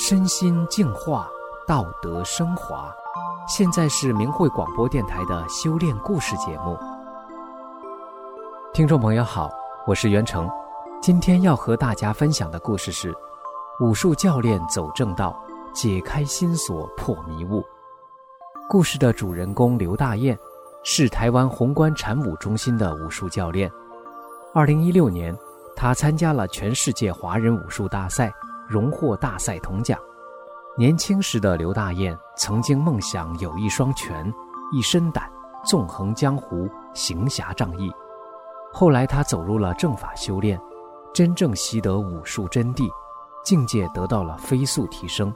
身心净化，道德升华。现在是明慧广播电台的修炼故事节目。听众朋友好，我是袁成，今天要和大家分享的故事是：武术教练走正道，解开心锁破迷雾。故事的主人公刘大雁是台湾宏观禅武中心的武术教练。二零一六年，他参加了全世界华人武术大赛。荣获大赛铜奖。年轻时的刘大雁曾经梦想有一双拳，一身胆，纵横江湖，行侠仗义。后来他走入了正法修炼，真正习得武术真谛，境界得到了飞速提升。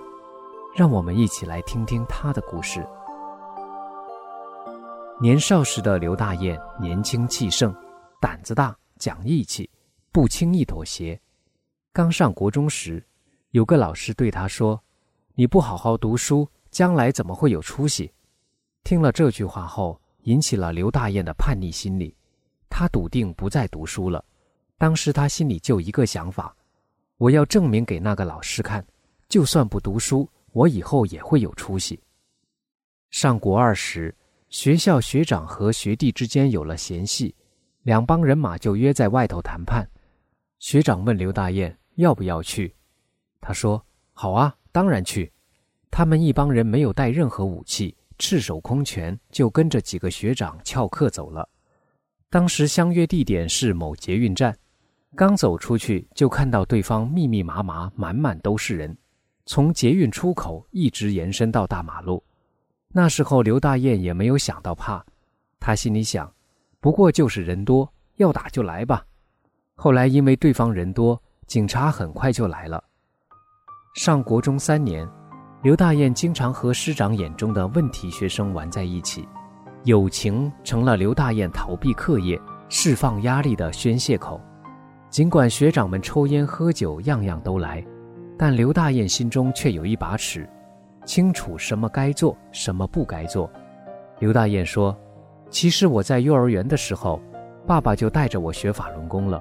让我们一起来听听他的故事。年少时的刘大雁年轻气盛，胆子大，讲义气，不轻易妥协。刚上国中时。有个老师对他说：“你不好好读书，将来怎么会有出息？”听了这句话后，引起了刘大雁的叛逆心理。他笃定不再读书了。当时他心里就一个想法：我要证明给那个老师看，就算不读书，我以后也会有出息。上国二时，学校学长和学弟之间有了嫌隙，两帮人马就约在外头谈判。学长问刘大雁要不要去。他说：“好啊，当然去。”他们一帮人没有带任何武器，赤手空拳就跟着几个学长翘课走了。当时相约地点是某捷运站，刚走出去就看到对方密密麻麻、满满都是人，从捷运出口一直延伸到大马路。那时候刘大雁也没有想到怕，他心里想：“不过就是人多，要打就来吧。”后来因为对方人多，警察很快就来了。上国中三年，刘大雁经常和师长眼中的问题学生玩在一起，友情成了刘大雁逃避课业、释放压力的宣泄口。尽管学长们抽烟喝酒样样都来，但刘大雁心中却有一把尺，清楚什么该做，什么不该做。刘大雁说：“其实我在幼儿园的时候，爸爸就带着我学法轮功了，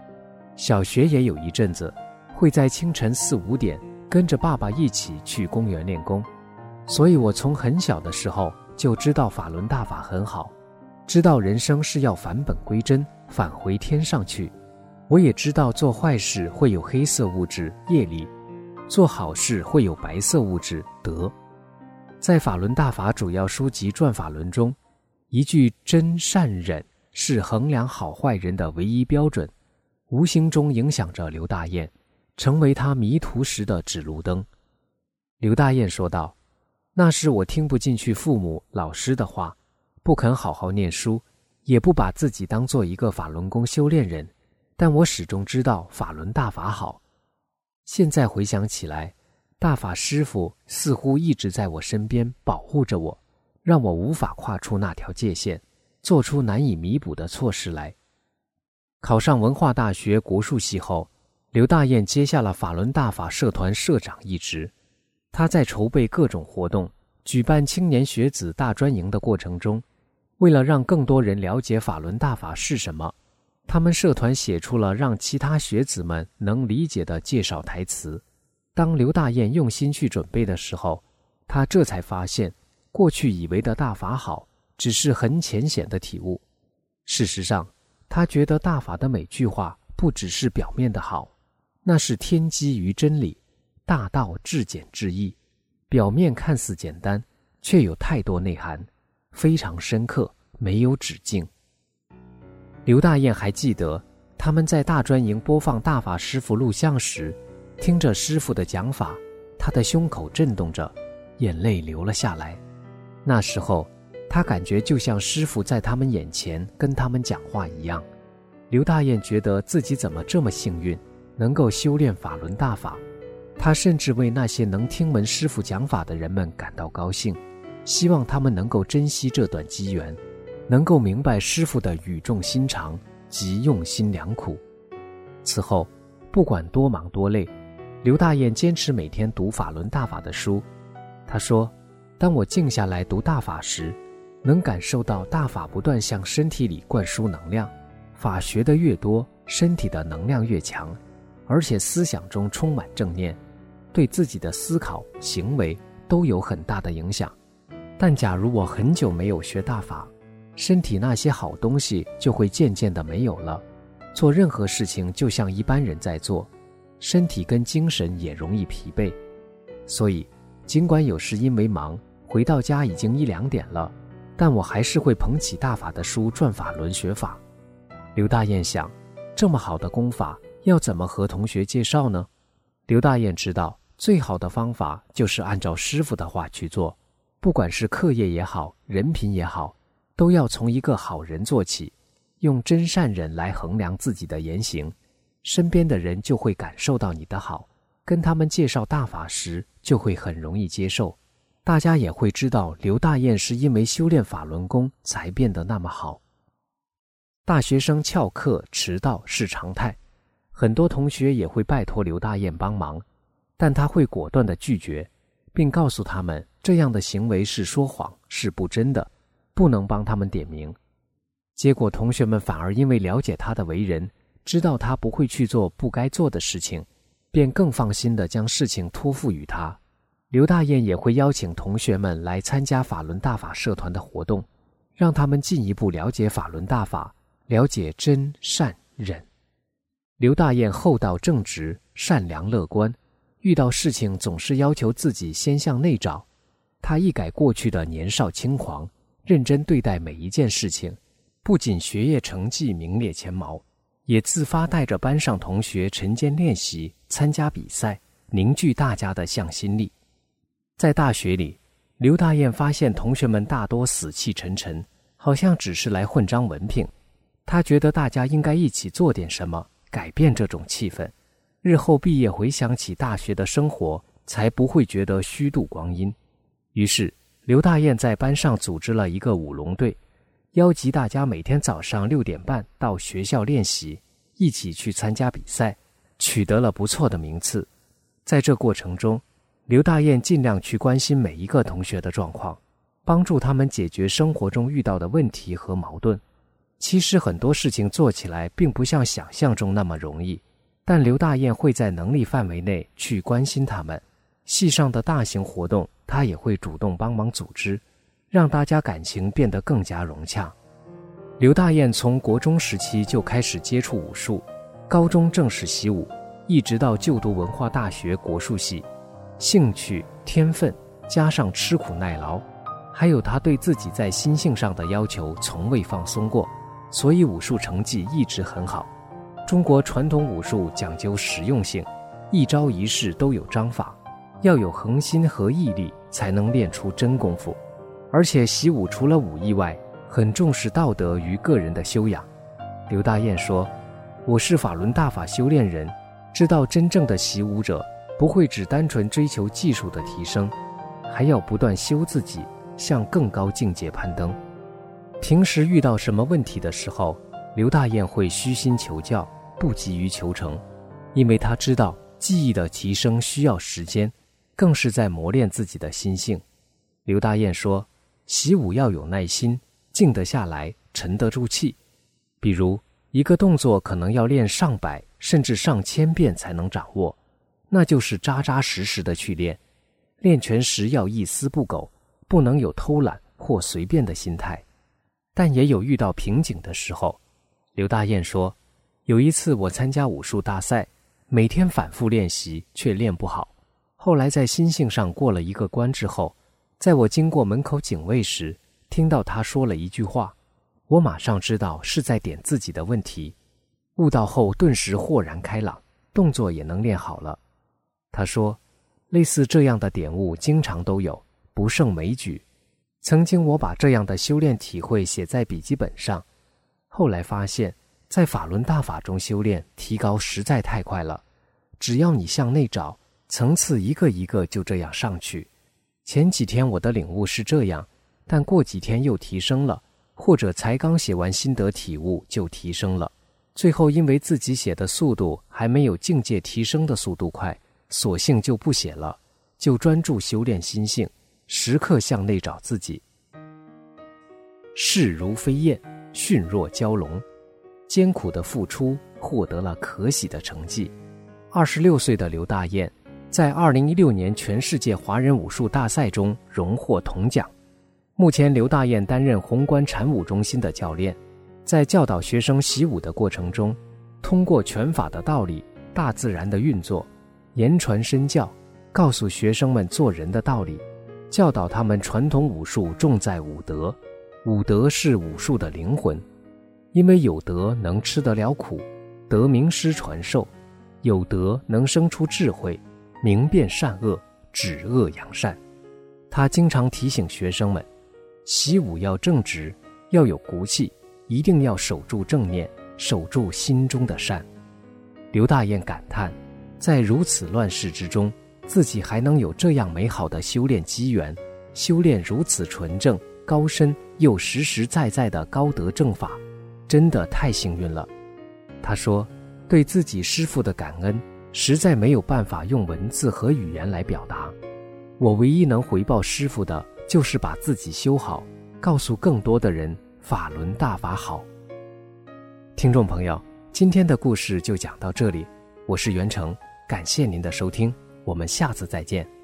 小学也有一阵子，会在清晨四五点。”跟着爸爸一起去公园练功，所以我从很小的时候就知道法轮大法很好，知道人生是要返本归真，返回天上去。我也知道做坏事会有黑色物质业力，做好事会有白色物质德。在法轮大法主要书籍《转法轮》中，一句真善忍是衡量好坏人的唯一标准，无形中影响着刘大雁。成为他迷途时的指路灯，刘大雁说道：“那时我听不进去父母、老师的话，不肯好好念书，也不把自己当做一个法轮功修炼人。但我始终知道法轮大法好。现在回想起来，大法师父似乎一直在我身边保护着我，让我无法跨出那条界限，做出难以弥补的错事来。考上文化大学国术系后。”刘大雁接下了法轮大法社团社长一职，他在筹备各种活动、举办青年学子大专营的过程中，为了让更多人了解法轮大法是什么，他们社团写出了让其他学子们能理解的介绍台词。当刘大雁用心去准备的时候，他这才发现，过去以为的大法好，只是很浅显的体悟。事实上，他觉得大法的每句话不只是表面的好。那是天机于真理，大道至简至易，表面看似简单，却有太多内涵，非常深刻，没有止境。刘大雁还记得，他们在大专营播放大法师傅录像时，听着师傅的讲法，他的胸口震动着，眼泪流了下来。那时候，他感觉就像师傅在他们眼前跟他们讲话一样。刘大雁觉得自己怎么这么幸运。能够修炼法轮大法，他甚至为那些能听闻师傅讲法的人们感到高兴，希望他们能够珍惜这段机缘，能够明白师傅的语重心长及用心良苦。此后，不管多忙多累，刘大雁坚持每天读法轮大法的书。他说：“当我静下来读大法时，能感受到大法不断向身体里灌输能量，法学的越多，身体的能量越强。”而且思想中充满正念，对自己的思考、行为都有很大的影响。但假如我很久没有学大法，身体那些好东西就会渐渐的没有了，做任何事情就像一般人在做，身体跟精神也容易疲惫。所以，尽管有时因为忙回到家已经一两点了，但我还是会捧起大法的书转法轮学法。刘大雁想，这么好的功法要怎么和同学介绍呢？刘大雁知道，最好的方法就是按照师傅的话去做。不管是课业也好，人品也好，都要从一个好人做起，用真善忍来衡量自己的言行，身边的人就会感受到你的好，跟他们介绍大法时就会很容易接受，大家也会知道刘大雁是因为修炼法轮功才变得那么好。大学生翘课迟到是常态，很多同学也会拜托刘大雁帮忙，但他会果断的拒绝。并告诉他们，这样的行为是说谎，是不真的，不能帮他们点名。结果，同学们反而因为了解他的为人，知道他不会去做不该做的事情，便更放心的将事情托付于他。刘大雁也会邀请同学们来参加法轮大法社团的活动，让他们进一步了解法轮大法，了解真善忍。刘大雁厚道正直，善良乐观。遇到事情总是要求自己先向内找，他一改过去的年少轻狂，认真对待每一件事情，不仅学业成绩名列前茅，也自发带着班上同学晨间练习、参加比赛，凝聚大家的向心力。在大学里，刘大雁发现同学们大多死气沉沉，好像只是来混张文凭。他觉得大家应该一起做点什么，改变这种气氛。日后毕业回想起大学的生活，才不会觉得虚度光阴。于是，刘大雁在班上组织了一个舞龙队，邀集大家每天早上六点半到学校练习，一起去参加比赛，取得了不错的名次。在这过程中，刘大雁尽量去关心每一个同学的状况，帮助他们解决生活中遇到的问题和矛盾。其实很多事情做起来并不像想象中那么容易。但刘大雁会在能力范围内去关心他们，戏上的大型活动，他也会主动帮忙组织，让大家感情变得更加融洽。刘大雁从国中时期就开始接触武术，高中正式习武，一直到就读文化大学国术系，兴趣、天分加上吃苦耐劳，还有他对自己在心性上的要求，从未放松过，所以武术成绩一直很好。中国传统武术讲究实用性，一招一式都有章法，要有恒心和毅力，才能练出真功夫。而且习武除了武艺外，很重视道德与个人的修养。刘大雁说：“我是法轮大法修炼人，知道真正的习武者不会只单纯追求技术的提升，还要不断修自己，向更高境界攀登。平时遇到什么问题的时候，刘大雁会虚心求教。”不急于求成，因为他知道技艺的提升需要时间，更是在磨练自己的心性。刘大雁说：“习武要有耐心，静得下来，沉得住气。比如一个动作可能要练上百甚至上千遍才能掌握，那就是扎扎实实的去练。练拳时要一丝不苟，不能有偷懒或随便的心态。但也有遇到瓶颈的时候。”刘大雁说。有一次，我参加武术大赛，每天反复练习却练不好。后来在心性上过了一个关之后，在我经过门口警卫时，听到他说了一句话，我马上知道是在点自己的问题。悟到后，顿时豁然开朗，动作也能练好了。他说，类似这样的点悟经常都有，不胜枚举。曾经我把这样的修炼体会写在笔记本上，后来发现。在法轮大法中修炼提高实在太快了，只要你向内找，层次一个一个就这样上去。前几天我的领悟是这样，但过几天又提升了，或者才刚写完心得体悟就提升了，最后因为自己写的速度还没有境界提升的速度快，索性就不写了，就专注修炼心性，时刻向内找自己。势如飞燕，迅若蛟龙。艰苦的付出获得了可喜的成绩。二十六岁的刘大雁，在二零一六年全世界华人武术大赛中荣获铜奖。目前，刘大雁担任宏观禅武中心的教练，在教导学生习武的过程中，通过拳法的道理、大自然的运作，言传身教，告诉学生们做人的道理，教导他们传统武术重在武德，武德是武术的灵魂，因为有德能吃得了苦，得名师传授，有德能生出智慧，明辨善恶，止恶扬善。他经常提醒学生们。习武要正直，要有骨气，一定要守住正念，守住心中的善。刘大雁感叹，在如此乱世之中，自己还能有这样美好的修炼机缘，修炼如此纯正、高深又实实在在的高德正法，真的太幸运了。他说，对自己师父的感恩，实在没有办法用文字和语言来表达。我唯一能回报师父的。就是把自己修好，告诉更多的人法轮大法好。听众朋友，今天的故事就讲到这里，我是袁成，感谢您的收听，我们下次再见。